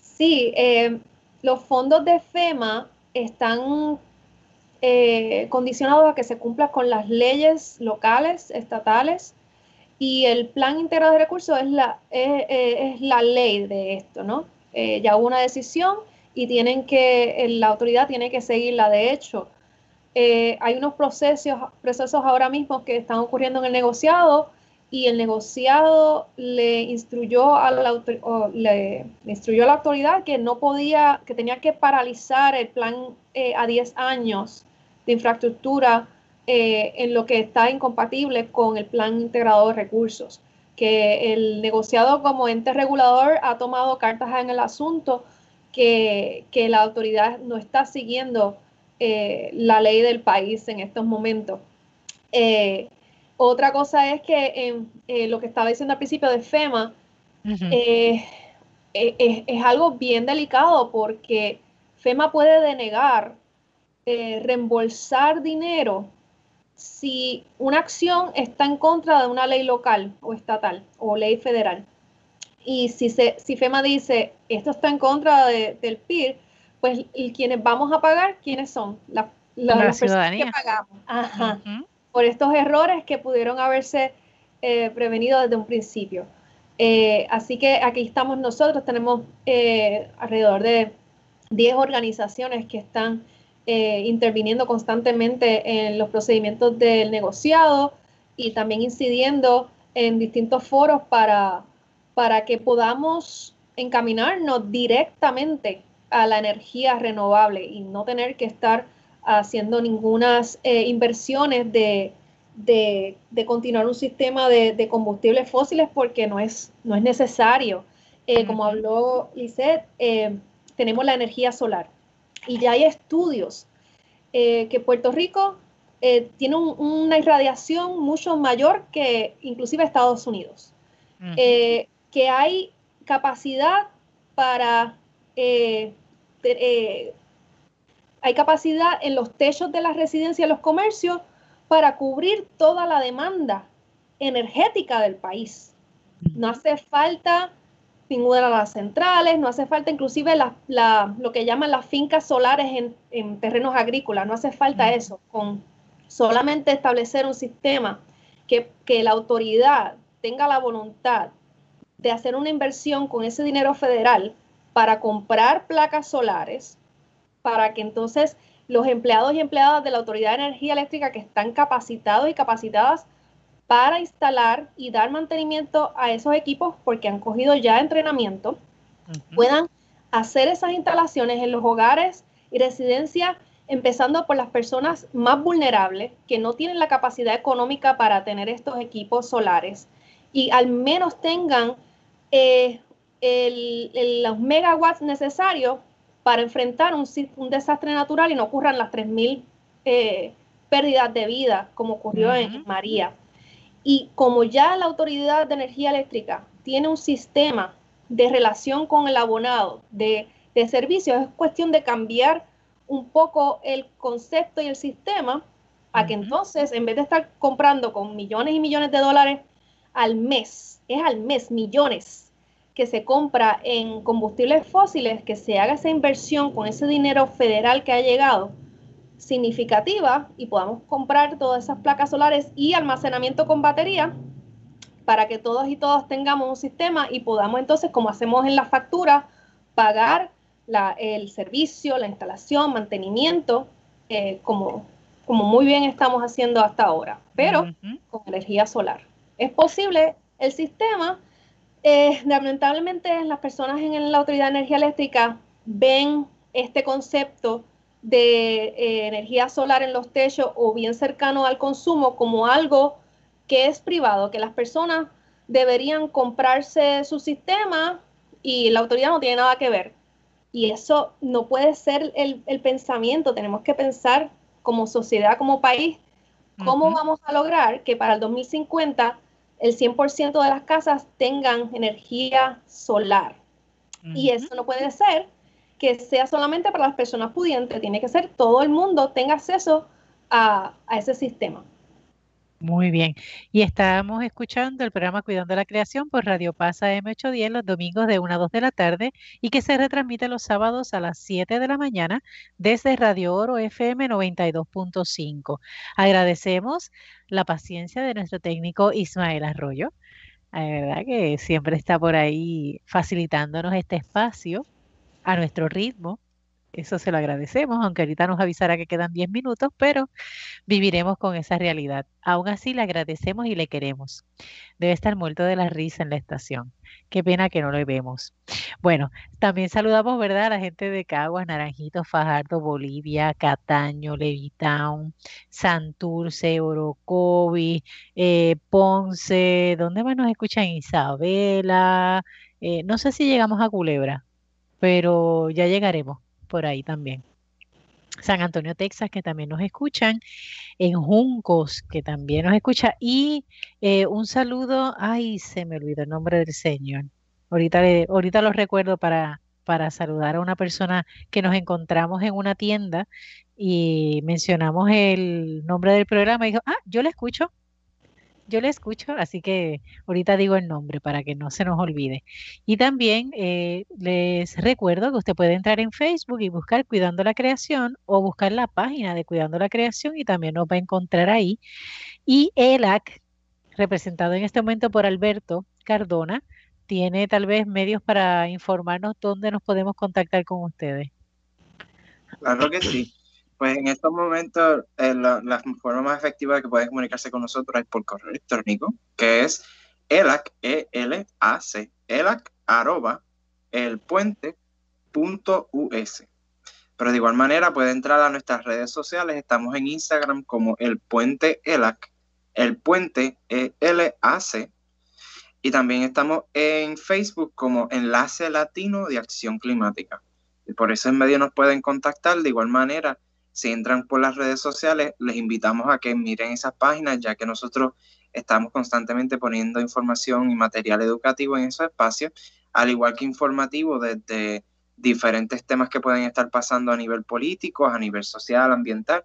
Sí, eh, los fondos de FEMA están eh, condicionados a que se cumpla con las leyes locales, estatales, y el plan integrado de recursos es la, es la ley de esto, ¿no? Eh, ya hubo una decisión y tienen que, la autoridad tiene que seguirla. De hecho, eh, hay unos procesos, procesos ahora mismo que están ocurriendo en el negociado y el negociado le instruyó a la, le, instruyó a la autoridad que no podía, que tenía que paralizar el plan eh, a 10 años de infraestructura eh, en lo que está incompatible con el plan integrado de recursos, que el negociado como ente regulador ha tomado cartas en el asunto que, que la autoridad no está siguiendo eh, la ley del país en estos momentos. Eh, otra cosa es que eh, lo que estaba diciendo al principio de FEMA es, algo bien delicado porque FEMA puede denegar reembolsar dinero si una acción está en contra de una ley local o estatal o ley federal. Y si, se, si FEMA dice esto está en contra del PIR, pues y quienes vamos a pagar, ¿quiénes son? La, la, ciudadanía. que pagamos. Por estos errores que pudieron haberse eh, prevenido desde un principio. Eh, así que aquí estamos nosotros, tenemos eh, alrededor de 10 organizaciones que están interviniendo constantemente en los procedimientos del negociado y también incidiendo en distintos foros para, para que podamos encaminarnos directamente a la energía renovable y no tener que estar haciendo ninguna eh, inversiones de, continuar un sistema de, combustibles fósiles porque no es, no es necesario. Eh, como habló Lisette, eh, tenemos la energía solar y ya hay estudios que Puerto Rico tiene una irradiación mucho mayor que inclusive Estados Unidos, que hay capacidad para eh, eh, hay capacidad en los techos de las residencias y los comercios para cubrir toda la demanda energética del país. No hace falta ninguna de las centrales, no hace falta inclusive lo que llaman las fincas solares en, terrenos agrícolas, no hace falta eso, con solamente establecer un sistema que, que la autoridad tenga la voluntad de hacer una inversión con ese dinero federal para comprar placas solares, para que entonces los empleados y empleadas de la Autoridad de Energía Eléctrica que están capacitados y capacitadas para instalar y dar mantenimiento a esos equipos porque han cogido ya entrenamiento, puedan hacer esas instalaciones en los hogares y residencias empezando por las personas más vulnerables que no tienen la capacidad económica para tener estos equipos solares y al menos tengan eh, los megawatts necesarios para enfrentar un, desastre natural y no ocurran las 3.000 eh, pérdidas de vida como ocurrió en María. Y como ya la Autoridad de Energía Eléctrica tiene un sistema de relación con el abonado de, de servicios, es cuestión de cambiar un poco el concepto y el sistema a que entonces, en vez de estar comprando con millones y millones de dólares al mes, es al mes, millones que se compra en combustibles fósiles, que se haga esa inversión con ese dinero federal que ha llegado significativa y podamos comprar todas esas placas solares y almacenamiento con batería para que todos y todas tengamos un sistema y podamos entonces, como hacemos en la factura, pagar el servicio, la instalación, mantenimiento, eh, como, como muy bien estamos haciendo hasta ahora, pero con energía solar. Es posible el sistema, eh, lamentablemente las personas en la Autoridad de Energía Eléctrica ven este concepto de eh, energía solar en los techos o bien cercano al consumo como algo que es privado, que las personas deberían comprarse su sistema y la autoridad no tiene nada que ver. Y eso no puede ser el, pensamiento, tenemos que pensar como sociedad, como país, cómo vamos a lograr que para el 2050 el 100% de las casas tengan energía solar. Y eso no puede ser que sea solamente para las personas pudientes, tiene que ser todo el mundo tenga acceso a ese sistema. Muy bien. Y estamos escuchando el programa Cuidando la Creación por Radio Pasa M810 los domingos de 1 a 2 de la tarde y que se retransmite los sábados a las 7 de la mañana desde Radio Oro FM 92.5. Agradecemos la paciencia de nuestro técnico Ismael Arroyo. La verdad que siempre está por ahí facilitándonos este espacio a nuestro ritmo eso se lo agradecemos, aunque ahorita nos avisará que quedan 10 minutos, pero viviremos con esa realidad. Aún así, le agradecemos y le queremos. Debe estar muerto de la risa en la estación. Qué pena que no lo vemos. Bueno, también saludamos, ¿verdad?, a la gente de Caguas, Naranjito, Fajardo, Bolivia, Cataño, Levitown, Santurce, Orocovi, eh, Ponce, ¿dónde más nos escuchan? Isabela, eh, no sé si llegamos a Culebra, pero ya llegaremos por ahí también. San Antonio, Texas, que también nos escuchan, en Juncos, que también nos escucha, y eh, un saludo, ay, se me olvidó el nombre del Señor. Ahorita, ahorita lo recuerdo para, para saludar a una persona que nos encontramos en una tienda y mencionamos el nombre del programa y dijo, ah, yo le escucho, yo le escucho, así que ahorita digo el nombre para que no se nos olvide. Y también eh, les recuerdo que usted puede entrar en Facebook y buscar Cuidando la Creación o buscar la página de Cuidando la Creación y también nos va a encontrar ahí. Y ELAC, representado en este momento por Alberto Cardona, tiene tal vez medios para informarnos dónde nos podemos contactar con ustedes. Claro que sí. Pues en estos momentos eh, la, forma más efectiva de que pueden comunicarse con nosotros es por correo electrónico, que es elac, e l a c elac, arroba, el puente punto us. Pero de igual manera puede entrar a nuestras redes sociales. Estamos en Instagram como el puente elac, el puente ELAC. Y también estamos en Facebook como Enlace Latino de Acción Climática. Y por ese medio nos pueden contactar. De igual manera, si entran por las redes sociales, les invitamos a que miren esas páginas, ya que nosotros estamos constantemente poniendo información y material educativo en esos espacios, al igual que informativo desde diferentes temas que pueden estar pasando a nivel político, a nivel social, ambiental.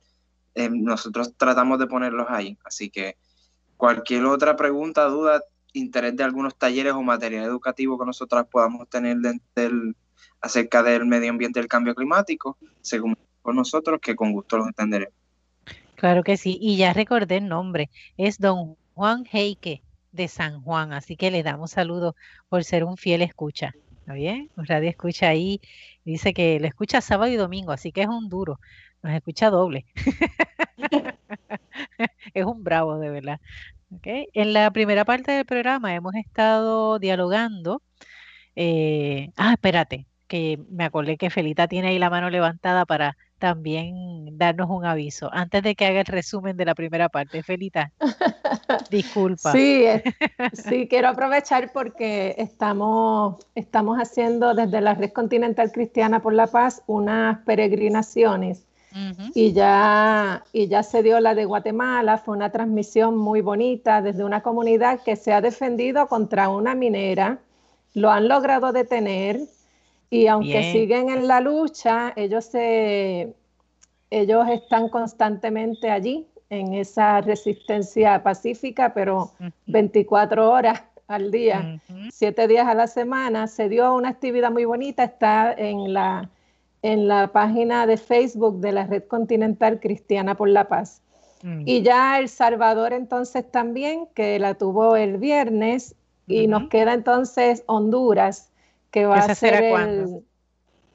Eh, nosotros tratamos de ponerlos ahí. Así que cualquier otra pregunta, duda, interés de algunos talleres o material educativo que nosotros podamos tener acerca del medio ambiente y el cambio climático, según con nosotros, que con gusto los entenderemos. Claro que sí, y ya recordé el nombre, es don Juan Heike de San Juan, así que le damos saludos por ser un fiel escucha. ¿Está bien? Radio escucha ahí, dice que lo escucha sábado y domingo, así que es un duro, nos escucha doble. es un bravo, de verdad. ¿Okay? En la primera parte del programa hemos estado dialogando. Eh, ah, espérate, que me acordé que Felita tiene ahí la mano levantada para también darnos un aviso. Antes de que haga el resumen de la primera parte, Felita, disculpa. Sí, sí, quiero aprovechar porque estamos, estamos haciendo desde la Red Continental Cristiana por la Paz unas peregrinaciones. y, ya, y ya se dio la de Guatemala, fue una transmisión muy bonita desde una comunidad que se ha defendido contra una minera, lo han logrado detener, y aunque siguen en la lucha, ellos, se, ellos están constantemente allí en esa resistencia pacífica, pero 24 horas al día, 7 días a la semana. Se dio una actividad muy bonita, está en la, en la página de Facebook de la Red Continental Cristiana por la Paz. Mm. Y ya El Salvador entonces también, que la tuvo el viernes, y nos queda entonces Honduras que va a ser el,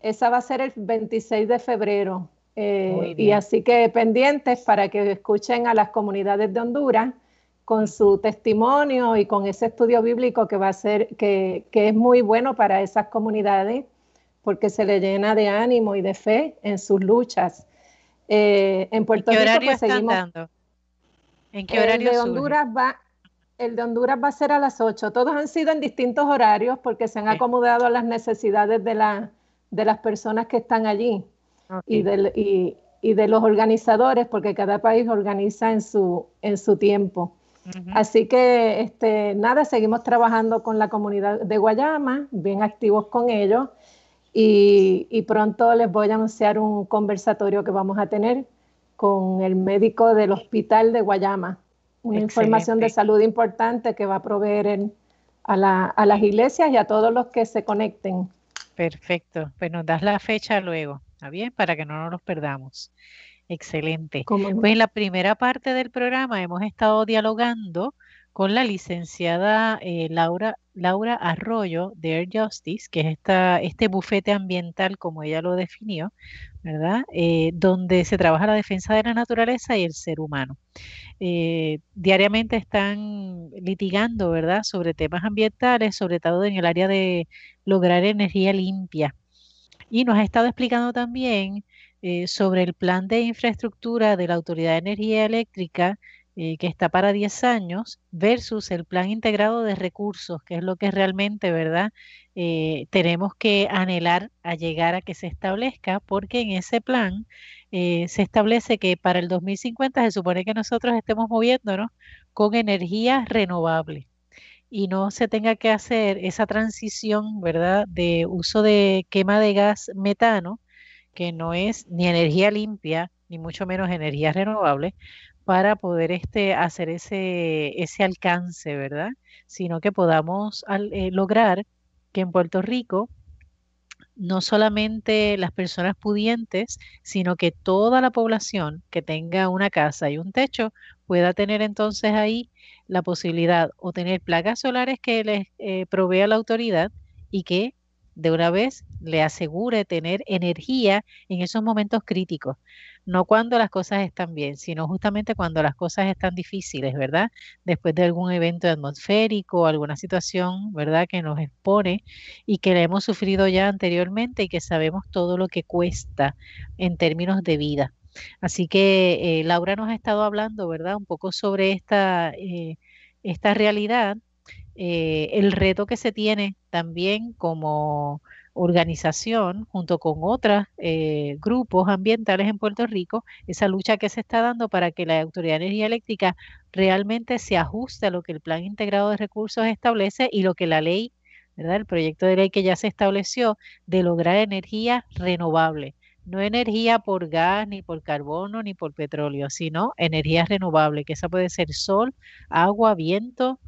esa va a ser el 26 de febrero. Eh, y así que pendientes para que escuchen a las comunidades de Honduras con su testimonio y con ese estudio bíblico que va a ser, que, que es muy bueno para esas comunidades, porque se le llena de ánimo y de fe en sus luchas. Eh, en Puerto Rico pues, seguimos. ¿En qué horario? de Honduras va, el de Honduras va a ser a las 8. Todos han sido en distintos horarios porque se han acomodado a las necesidades de, la, de las personas que están allí y, de, y, de los organizadores, porque cada país organiza en su, en su tiempo. Así que, este, nada, seguimos trabajando con la comunidad de Guayama, bien activos con ellos, y, y pronto les voy a anunciar un conversatorio que vamos a tener con el médico del hospital de Guayama una información de salud importante que va a proveer a, las iglesias y a todos los que se conecten. Perfecto, pues nos das la fecha luego, ¿está bien? Para que no nos los perdamos. Excelente. Pues en la primera parte del programa hemos estado dialogando con la licenciada eh, Laura, Laura Arroyo de Air Justice, que es esta, este bufete ambiental, como ella lo definió, ¿verdad? Eh, donde se trabaja la defensa de la naturaleza y el ser humano. Eh, diariamente están litigando, ¿verdad?, sobre temas ambientales, sobre todo en el área de lograr energía limpia. Y nos ha estado explicando también sobre el plan de infraestructura de la Autoridad de Energía Eléctrica eh, que está para 10 años, versus el plan integrado de recursos, que es lo que realmente, ¿verdad? Eh, tenemos que anhelar a llegar a que se establezca, porque en ese plan eh, se establece que para el 2050 se supone que nosotros estemos moviéndonos con energía renovable y no se tenga que hacer esa transición, ¿verdad?, de uso de quema de gas metano, que no es ni energía limpia, ni mucho menos energía renovable, para poder este, hacer ese, ese alcance, ¿verdad? Sino que podamos eh, lograr que en Puerto Rico no solamente las personas pudientes, sino que toda la población que tenga una casa y un techo pueda tener entonces ahí la posibilidad o tener placas solares que les eh, provea la autoridad y que de una vez le asegure tener energía en esos momentos críticos no cuando las cosas están bien, sino justamente cuando las cosas están difíciles, ¿verdad? Después de algún evento atmosférico, alguna situación, ¿verdad? Que nos expone y que la hemos sufrido ya anteriormente y que sabemos todo lo que cuesta en términos de vida. Así que eh, Laura nos ha estado hablando, ¿verdad? Un poco sobre esta, eh, esta realidad, eh, el reto que se tiene también como organización, junto con otros eh, grupos ambientales en Puerto Rico, esa lucha que se está dando para que la Autoridad de Energía Eléctrica realmente se ajuste a lo que el Plan Integrado de Recursos establece y lo que la ley, ¿verdad? El proyecto de ley que ya se estableció de lograr energía renovable. No energía por gas, ni por carbono, ni por petróleo, sino energía renovable, que esa puede ser sol, agua, viento,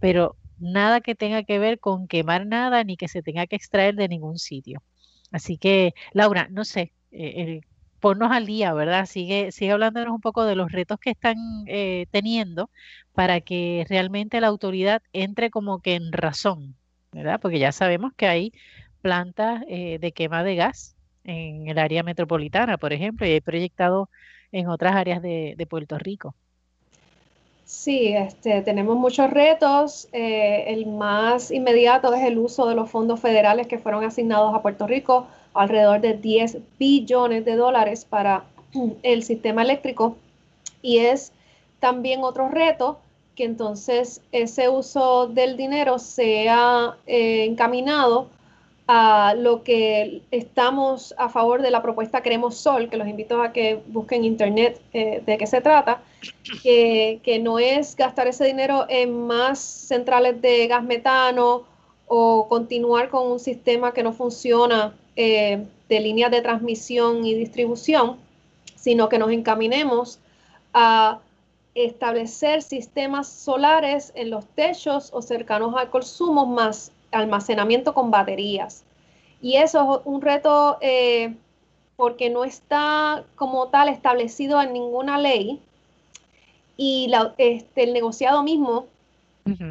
pero nada que tenga que ver con quemar nada ni que se tenga que extraer de ningún sitio. Así que, Laura, no sé, eh, ponnos al día, ¿verdad? Sigue, sigue hablándonos un poco de los retos que están eh, teniendo para que realmente la autoridad entre como que en razón, ¿verdad? Porque ya sabemos que hay plantas eh, de quema de gas en el área metropolitana, por ejemplo, y hay proyectado en otras áreas de Puerto Rico. Sí, este, tenemos muchos retos. Eh, el más inmediato es el uso de los fondos federales que fueron asignados a Puerto Rico, alrededor de 10 billones de dólares para el sistema eléctrico. Y es también otro reto que entonces ese uso del dinero sea eh, encaminado a lo que estamos a favor de la propuesta Queremos Sol, que los invito a que busquen internet eh, de qué se trata, que, no es gastar ese dinero en más centrales de gas metano o continuar con un sistema que no funciona eh, de líneas de transmisión y distribución, sino que nos encaminemos a establecer sistemas solares en los techos o cercanos al consumo más almacenamiento con baterías. Y eso es un reto eh, porque no está como tal establecido en ninguna ley y este, el negociado mismo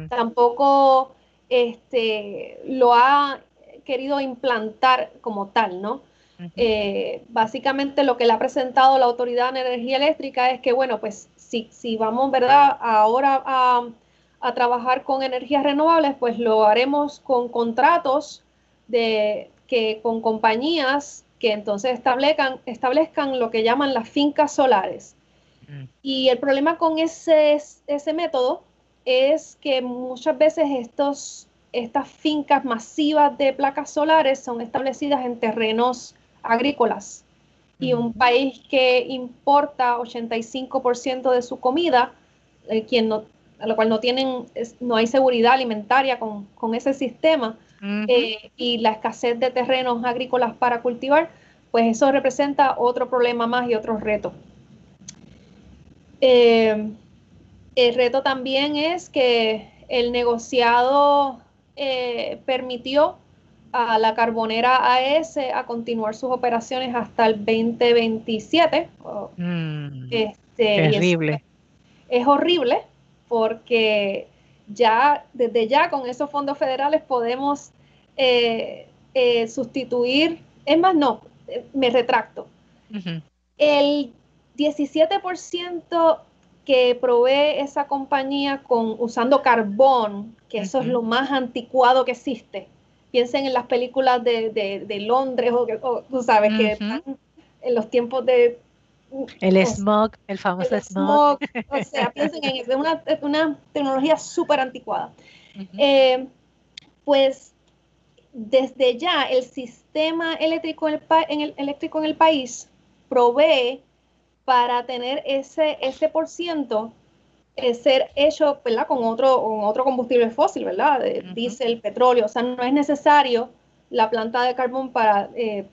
tampoco este, lo ha querido implantar como tal, ¿no? Eh, básicamente lo que le ha presentado la Autoridad de Energía Eléctrica es que, bueno, pues si, si vamos, ¿verdad?, ahora a a trabajar con energías renovables, pues lo haremos con contratos de que con compañías que entonces establezcan, establezcan lo que llaman las fincas solares. Mm. Y el problema con ese, ese método es que muchas veces estos, estas fincas masivas de placas solares son establecidas en terrenos agrícolas. Y un mm. país que importa 85% de su comida, eh, quien no a lo cual no tienen, no hay seguridad alimentaria con, ese sistema eh, y la escasez de terrenos agrícolas para cultivar, pues eso representa otro problema más y otro reto. Eh, el reto también es que el negociado eh, permitió a la carbonera AES a continuar sus operaciones hasta el 2027. Mm, este, terrible. es horrible porque ya desde ya con esos fondos federales podemos eh, eh, sustituir, es más, no, me retracto. El 17% que provee esa compañía con usando carbón, que eso es lo más anticuado que existe. Piensen en las películas de, Londres o, tú sabes que están en los tiempos de el smog, el famoso smog. O sea, piensen en eso, es una, una tecnología súper anticuada. Eh, pues desde ya el sistema eléctrico en el, eléctrico en el país provee para tener ese, ese por ciento eh, ser hecho ¿verdad? Con, otro, con otro combustible fósil, ¿verdad? Diésel, petróleo. O sea, no es necesario la planta de carbón para eh,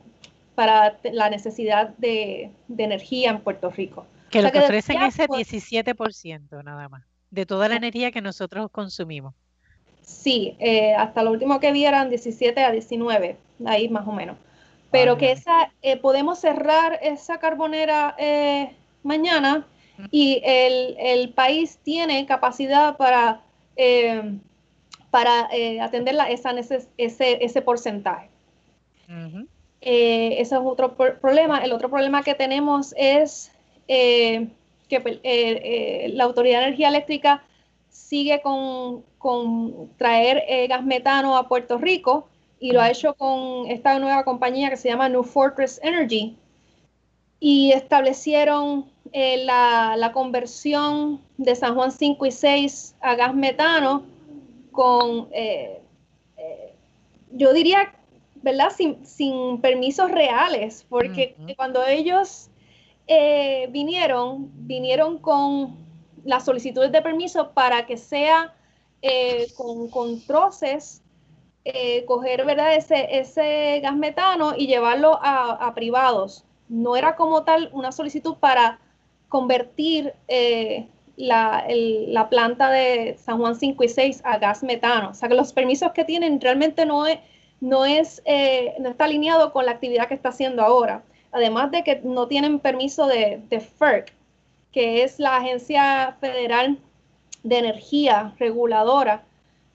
para la necesidad de, energía en Puerto Rico. Que lo que, ofrecen es el 17% nada más, de toda la energía que nosotros consumimos. Sí, eh, hasta lo último que vi eran 17 a 19, ahí más o menos. Pero que esa, eh, podemos cerrar esa carbonera eh, mañana y el, país tiene capacidad para, para atender esa, ese, ese porcentaje. Eh, eso es otro problema. El otro problema que tenemos es eh, que pues, eh, la Autoridad de Energía Eléctrica sigue con, traer gas metano a Puerto Rico y lo ha hecho con esta nueva compañía que se llama New Fortress Energy y establecieron la, la, conversión de San Juan 5 y 6 a gas metano con, yo diría ¿verdad? Sin, permisos reales, porque cuando ellos eh, vinieron, vinieron con las solicitudes de permiso para que sea eh, con, troces, eh, coger, ¿verdad? Ese, ese gas metano y llevarlo a, privados. No era como tal una solicitud para convertir la, la, planta de San Juan 5 y 6 a gas metano. O sea que los permisos que tienen realmente no es no, es, eh, no está alineado con la actividad que está haciendo ahora. Además de que no tienen permiso de, FERC, que es la Agencia Federal de Energía Reguladora,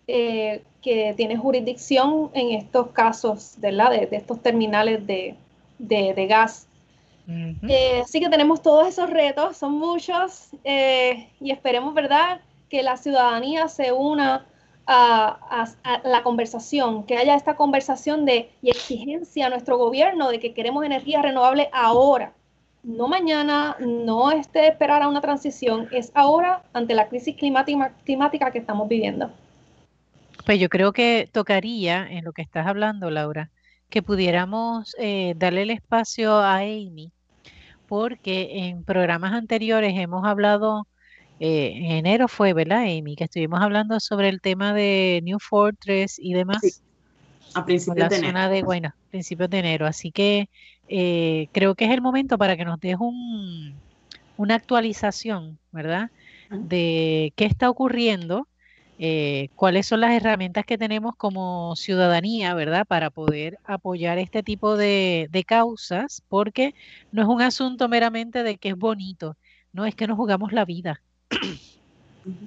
eh, que tiene jurisdicción en estos casos de, de estos terminales de, gas. Eh, así que tenemos todos esos retos, son muchos, eh, y esperemos, ¿verdad?, que la ciudadanía se una a, la conversación, que haya esta conversación de y exigencia a nuestro gobierno de que queremos energía renovable ahora, no mañana, no este esperar a una transición, es ahora ante la crisis climática, climática que estamos viviendo. Pues yo creo que tocaría en lo que estás hablando, Laura, que pudiéramos eh, darle el espacio a Amy, porque en programas anteriores hemos hablado, eh, en enero fue, ¿verdad, Amy? Que estuvimos hablando sobre el tema de New Fortress y demás. a principios de enero. de, bueno, principios de enero. Así que eh, creo que es el momento para que nos des un, una actualización, ¿verdad? De qué está ocurriendo eh, cuáles son las herramientas que tenemos como ciudadanía, ¿verdad? Para poder apoyar este tipo de, causas, porque no es un asunto meramente de que es bonito, no es que nos jugamos la vida,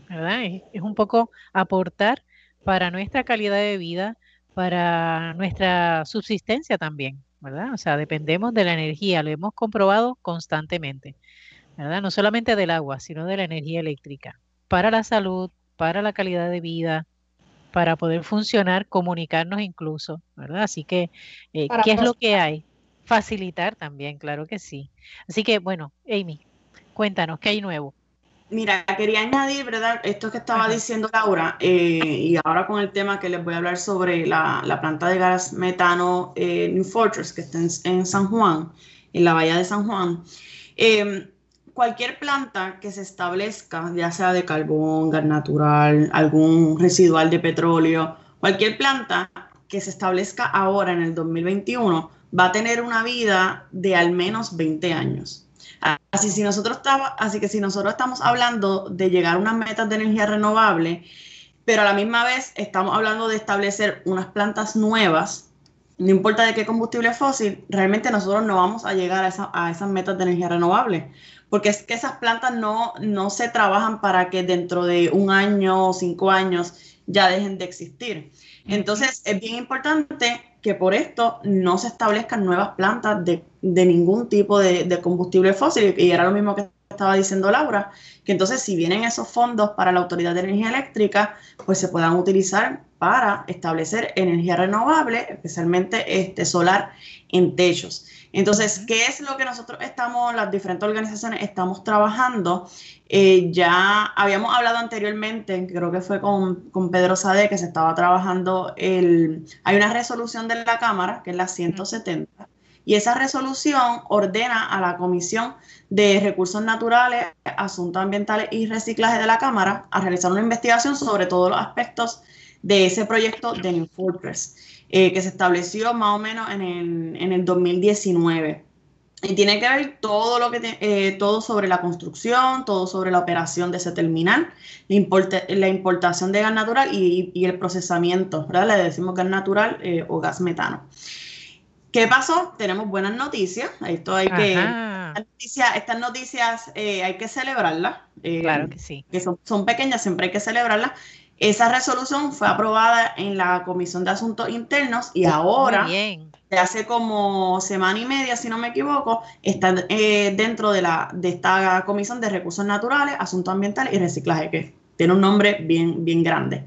¿verdad? Es, un poco aportar para nuestra calidad de vida, para nuestra subsistencia también, ¿verdad? O sea, dependemos de la energía, lo hemos comprobado constantemente, ¿verdad? No solamente del agua, sino de la energía eléctrica, para la salud, para la calidad de vida, para poder funcionar, comunicarnos incluso, ¿verdad? Así que, eh, ¿qué es lo que hay? Facilitar también, claro que sí. Así que, bueno, Amy, cuéntanos, ¿qué hay nuevo? Mira, quería añadir, ¿verdad? Esto que estaba diciendo Laura, eh, y ahora con el tema que les voy a hablar sobre la, planta de gas metano eh, New Fortress, que está en, San Juan, en la bahía de San Juan. Eh, cualquier planta que se establezca, ya sea de carbón, gas natural, algún residual de petróleo, cualquier planta que se establezca ahora en el 2021 va a tener una vida de al menos 20 años. Así, si nosotros así que si nosotros estamos hablando de llegar a unas metas de energía renovable, pero a la misma vez estamos hablando de establecer unas plantas nuevas, no importa de qué combustible fósil, realmente nosotros no vamos a llegar a, a esas metas de energía renovable, porque es que esas plantas no, no se trabajan para que dentro de un año o cinco años ya dejen de existir. Entonces, es bien importante que por esto no se establezcan nuevas plantas de, ningún tipo de, de, combustible fósil. Y era lo mismo que estaba diciendo Laura, que entonces si vienen esos fondos para la Autoridad de Energía Eléctrica, pues se puedan utilizar para establecer energía renovable, especialmente este, solar en techos. Entonces, ¿qué es lo que nosotros estamos, las diferentes organizaciones, estamos trabajando? Eh, ya habíamos hablado anteriormente, creo que fue con, Pedro Sade, que se estaba trabajando el... Hay una resolución de la Cámara, que es la 170, y esa resolución ordena a la Comisión de Recursos Naturales, Asuntos Ambientales y Reciclaje de la Cámara a realizar una investigación sobre todos los aspectos de ese proyecto de New Fortress. Eh, que se estableció más o menos en el, en el 2019. Y tiene que ver todo lo que eh, todo sobre la construcción, todo sobre la operación de ese terminal, la, la importación de gas natural y, y, el procesamiento, ¿verdad? Le decimos gas natural eh, o gas metano. ¿Qué pasó? Tenemos buenas noticias. Esto hay que estas noticias, hay que celebrarlas. claro que sí. Que son, son, pequeñas, siempre hay que celebrarlas. Esa resolución fue aprobada en la Comisión de Asuntos Internos y ahora, hace como semana y media, si no me equivoco, está eh, dentro de, la, de esta Comisión de Recursos Naturales, Asuntos Ambientales y Reciclaje, que tiene un nombre bien, bien grande.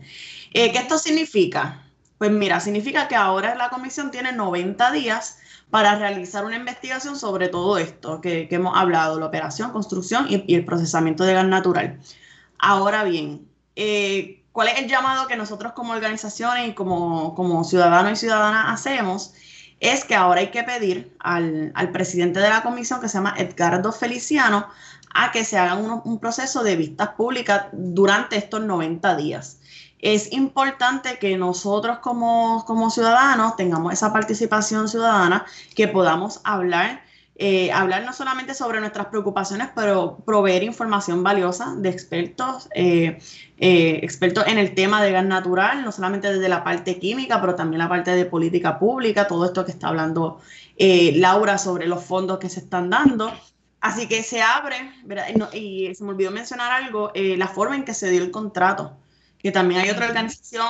Eh, ¿Qué esto significa? Pues mira, significa que ahora la comisión tiene 90 días para realizar una investigación sobre todo esto que, hemos hablado, la operación, construcción y, el procesamiento de gas natural. Ahora bien, eh, ¿Cuál es el llamado que nosotros como organizaciones y como, como ciudadanos y ciudadanas hacemos? Es que ahora hay que pedir al, presidente de la comisión, que se llama Edgardo Feliciano, a que se haga un, proceso de vistas públicas durante estos 90 días. Es importante que nosotros como, como ciudadanos tengamos esa participación ciudadana, que podamos hablar eh, hablar no solamente sobre nuestras preocupaciones, pero proveer información valiosa de expertos, eh, eh, expertos en el tema de gas natural, no solamente desde la parte química, pero también la parte de política pública, todo esto que está hablando Laura sobre los fondos que se están dando. Así que se abre, y se me olvidó mencionar algo, la forma en que se dio el contrato, que también hay otra organización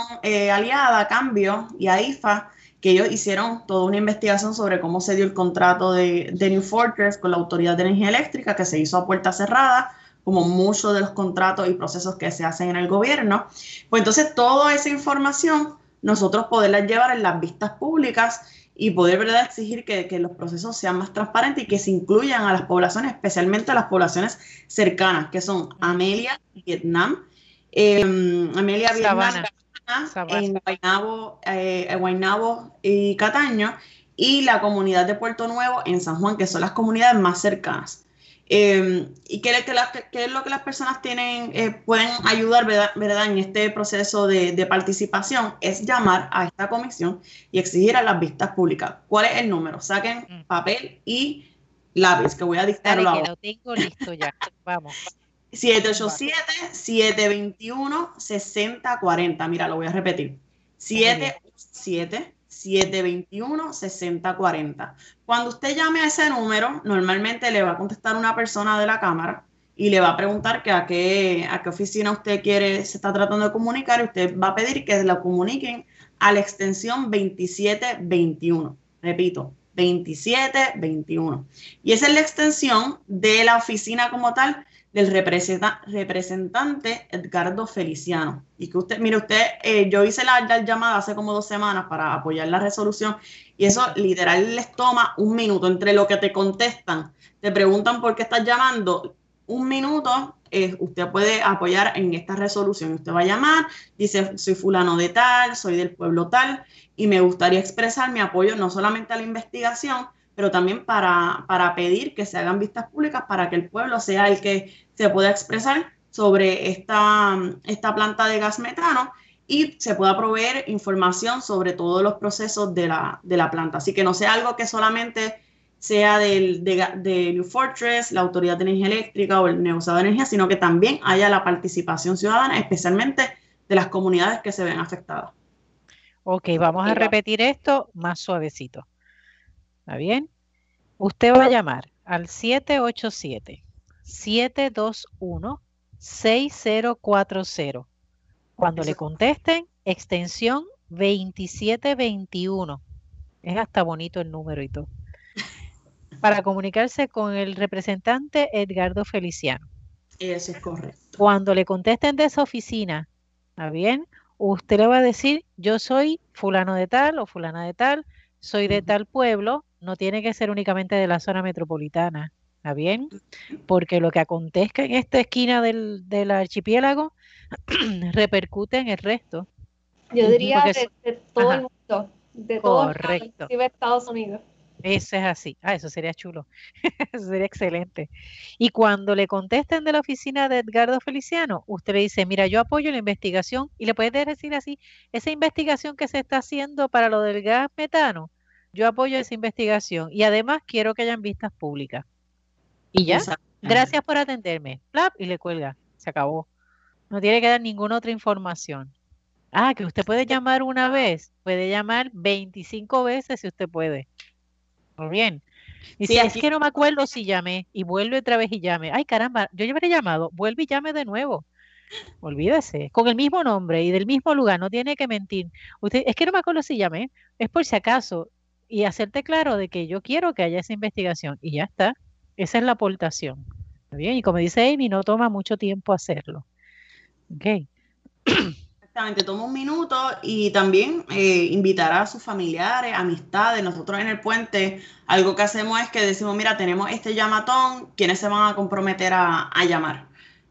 aliada, Cambio y AIFA, que ellos hicieron toda una investigación sobre cómo se dio el contrato de, de New Fortress con la Autoridad de Energía Eléctrica, que se hizo a puerta cerrada, como muchos de los contratos y procesos que se hacen en el gobierno. Pues entonces toda esa información nosotros poderla llevar en las vistas públicas y poder ¿verdad? exigir que, que, los procesos sean más transparentes y que se incluyan a las poblaciones, especialmente a las poblaciones cercanas, que son Amelia, Vietnam, eh, Amelia, Vietnam, en Guaynabo, eh, Guaynabo y Cataño, y la comunidad de Puerto Nuevo en San Juan, que son las comunidades más cercanas. Eh, y qué, es lo que las personas tienen, eh, pueden ayudar ¿verdad? en este proceso de, participación, es llamar a esta comisión y exigir a las vistas públicas. ¿Cuál es el número? Saquen mm. papel y lápiz, que voy a dictarlo ahora. lo tengo listo ya. Vamos. 787-721-6040. Mira, lo voy a repetir. 787 721-6040. Cuando usted llame a ese número, normalmente le va a contestar una persona de la cámara y le va a preguntar que a qué, a qué oficina usted quiere, se está tratando de comunicar y usted va a pedir que la comuniquen a la extensión 2721. Repito, 2721. Y esa es la extensión de la oficina como tal del representante Edgardo Feliciano. Y que usted, mire, usted, eh, yo hice la, llamada hace como dos semanas para apoyar la resolución y eso literal les toma un minuto entre lo que te contestan, te preguntan por qué estás llamando, un minuto, eh, usted puede apoyar en esta resolución. Usted va a llamar, dice, soy fulano de tal, soy del pueblo tal, y me gustaría expresar mi apoyo no solamente a la investigación, pero también para, para pedir que se hagan vistas públicas para que el pueblo sea el que se pueda expresar sobre esta, esta planta de gas metano y se pueda proveer información sobre todos los procesos de la, de la planta. Así que no sea algo que solamente sea del, de, de, New Fortress, la Autoridad de Energía Eléctrica o el negociado de energía, sino que también haya la participación ciudadana, especialmente de las comunidades que se ven afectadas. Ok, vamos a repetir esto más suavecito. ¿Está bien? Usted va a llamar al 787-721-6040. Cuando le contesten, extensión 2721. Es hasta bonito el número y todo. Para comunicarse con el representante Edgardo Feliciano. Eso es correcto. Cuando le contesten de esa oficina, ¿está bien? Usted le va a decir, yo soy fulano de tal o fulana de tal, soy de tal pueblo, no tiene que ser únicamente de la zona metropolitana, ¿está bien? Porque lo que acontezca en esta esquina del, archipiélago repercute en el resto. Yo diría de, todo el mundo, de todo Correcto. el Estados Unidos. Eso es así. Ah, eso sería chulo. eso sería excelente. Y cuando le contesten de la oficina de Edgardo Feliciano, usted le dice, mira, yo apoyo la investigación y le puede decir así, esa investigación que se está haciendo para lo del gas metano, yo apoyo esa investigación y además quiero que hayan vistas públicas. Y ya, gracias por atenderme. Plap, y le cuelga. Se acabó. No tiene que dar ninguna otra información. Ah, que usted puede llamar una vez, puede llamar 25 veces si usted puede. Muy bien. Y si es que no me acuerdo si llamé y vuelve otra vez y llame. Ay, caramba, yo ya habré llamado, vuelve y llame de nuevo. Olvídese, con el mismo nombre y del mismo lugar, no tiene que mentir. Usted, es que no me acuerdo si llamé, es por si acaso, y hacerte claro de que yo quiero que haya esa investigación y ya está. Esa es la aportación. Bien, y como dice Amy, no toma mucho tiempo hacerlo. Exactamente, toma un minuto y también eh, a sus familiares, amistades. Nosotros en el puente, algo que hacemos es que decimos, mira, tenemos este llamatón, ¿quiénes se van a comprometer a llamar?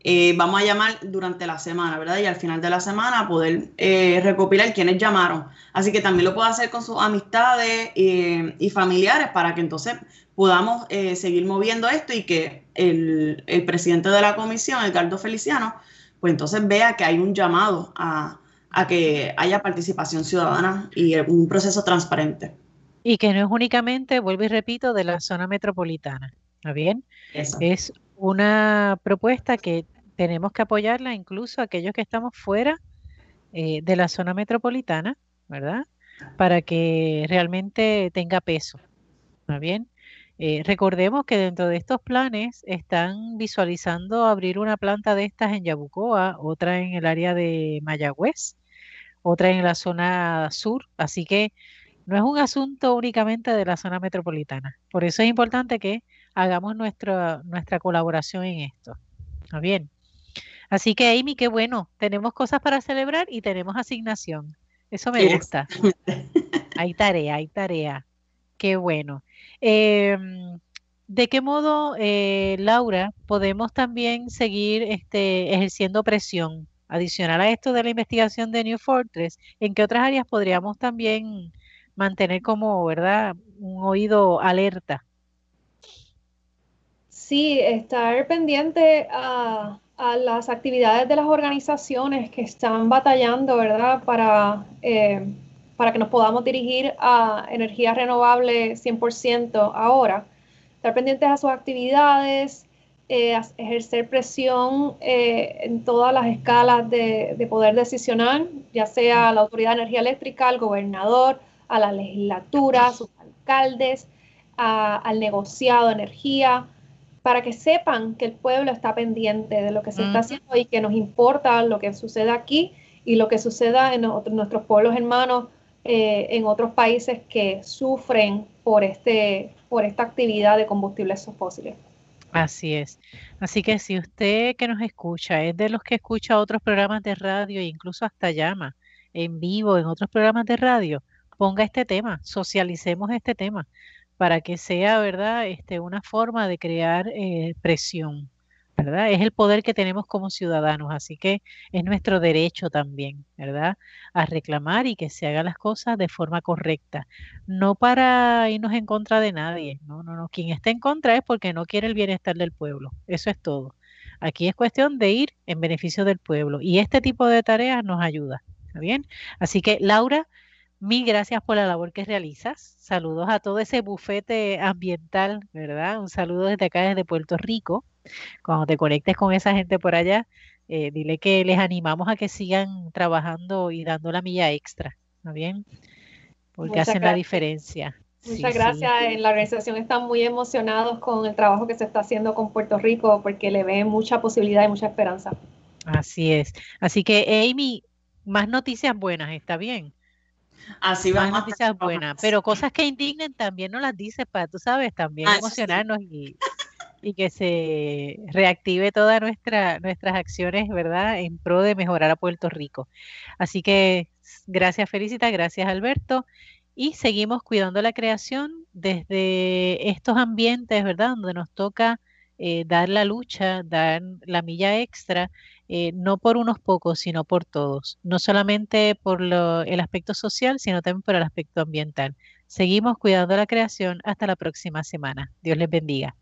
Eh, vamos a llamar durante la semana, ¿verdad? Y al final de la semana poder eh, recopilar quienes llamaron. Así que también lo puede hacer con sus amistades eh, y familiares para que entonces podamos seguir moviendo esto y que el, presidente de la comisión, Edgardo Feliciano, pues entonces vea que hay un llamado a, que haya participación ciudadana y un proceso transparente. Y que no es únicamente, vuelvo y repito, de la zona metropolitana. ¿Está bien? Es una propuesta que tenemos que apoyarla incluso aquellos que estamos fuera eh, de la zona metropolitana, ¿verdad? Para que realmente tenga peso. ¿Está bien? Eh, recordemos que dentro de estos planes están visualizando abrir una planta de estas en Yabucoa, otra en el área de Mayagüez, otra en la zona sur. Así que No es un asunto únicamente de la zona metropolitana. Por eso es importante que hagamos nuestra, nuestra colaboración en esto. ¿Está bien? Así que, Amy, qué bueno. Tenemos cosas para celebrar y tenemos asignación. Eso me gusta. Hay tarea, hay tarea. Qué bueno. Em, ¿De qué modo, eh, Laura, podemos también seguir este, ejerciendo presión adicional a esto de la investigación de New Fortress? ¿En qué otras áreas podríamos también mantener como, verdad, un oído alerta? Sí, estar pendiente a, las actividades de las organizaciones que están batallando, ¿verdad? Para, eh, para que nos podamos dirigir a energía renovable 100% ahora. Estar pendientes a sus actividades, eh, ejercer presión eh, en todas las escalas de, de, poder decisional, ya sea la Autoridad de Energía Eléctrica, al gobernador, a la legislatura, a sus alcaldes, al negociado de energía, para que sepan que el pueblo está pendiente de lo que se está haciendo y que nos importa lo que suceda aquí y lo que suceda en nuestros pueblos hermanos eh, en otros países que sufren por, este, por esta actividad de combustibles fósiles. Así es. Así que si usted que nos escucha es de los que escucha otros programas de radio e incluso hasta llama en vivo en otros programas de radio, ponga este tema, socialicemos este tema para que sea, ¿verdad?, este, una forma de crear eh, presión, ¿verdad? Es el poder que tenemos como ciudadanos, así que es nuestro derecho también, ¿verdad?, a reclamar y que se hagan las cosas de forma correcta, no para irnos en contra de nadie, no, no, no, quien está en contra es porque no quiere el bienestar del pueblo, eso es todo. Aquí es cuestión de ir en beneficio del pueblo y este tipo de tareas nos ayuda, ¿está bien? Así que, Laura, Mil gracias por la labor que realizas. Saludos a todo ese bufete ambiental, ¿verdad? Un saludo desde acá, desde Puerto Rico. Cuando te conectes con esa gente por allá, eh, dile que les animamos a que sigan trabajando y dando la milla extra, ¿está bien? Porque hacen la diferencia. Muchas gracias. En la organización están muy emocionados con el trabajo que se está haciendo con Puerto Rico porque le ven mucha posibilidad y mucha esperanza. Así es. Así que, Amy, más noticias buenas, ¿está bien? Así vamos. noticias buenas, pero cosas que indignen también no las dices para, tú sabes, también ah, emocionarnos y, que se reactive todas nuestra, nuestras acciones, ¿verdad?, en pro de mejorar a Puerto Rico. Así que gracias, Felicita, gracias, Alberto. Y seguimos cuidando la creación desde estos ambientes, ¿verdad?, donde nos toca eh, dar la lucha, dar la milla extra eh, no por unos pocos, sino por todos, no solamente por el aspecto social, sino también por el aspecto ambiental. Seguimos cuidando la creación hasta la próxima semana. Dios les bendiga.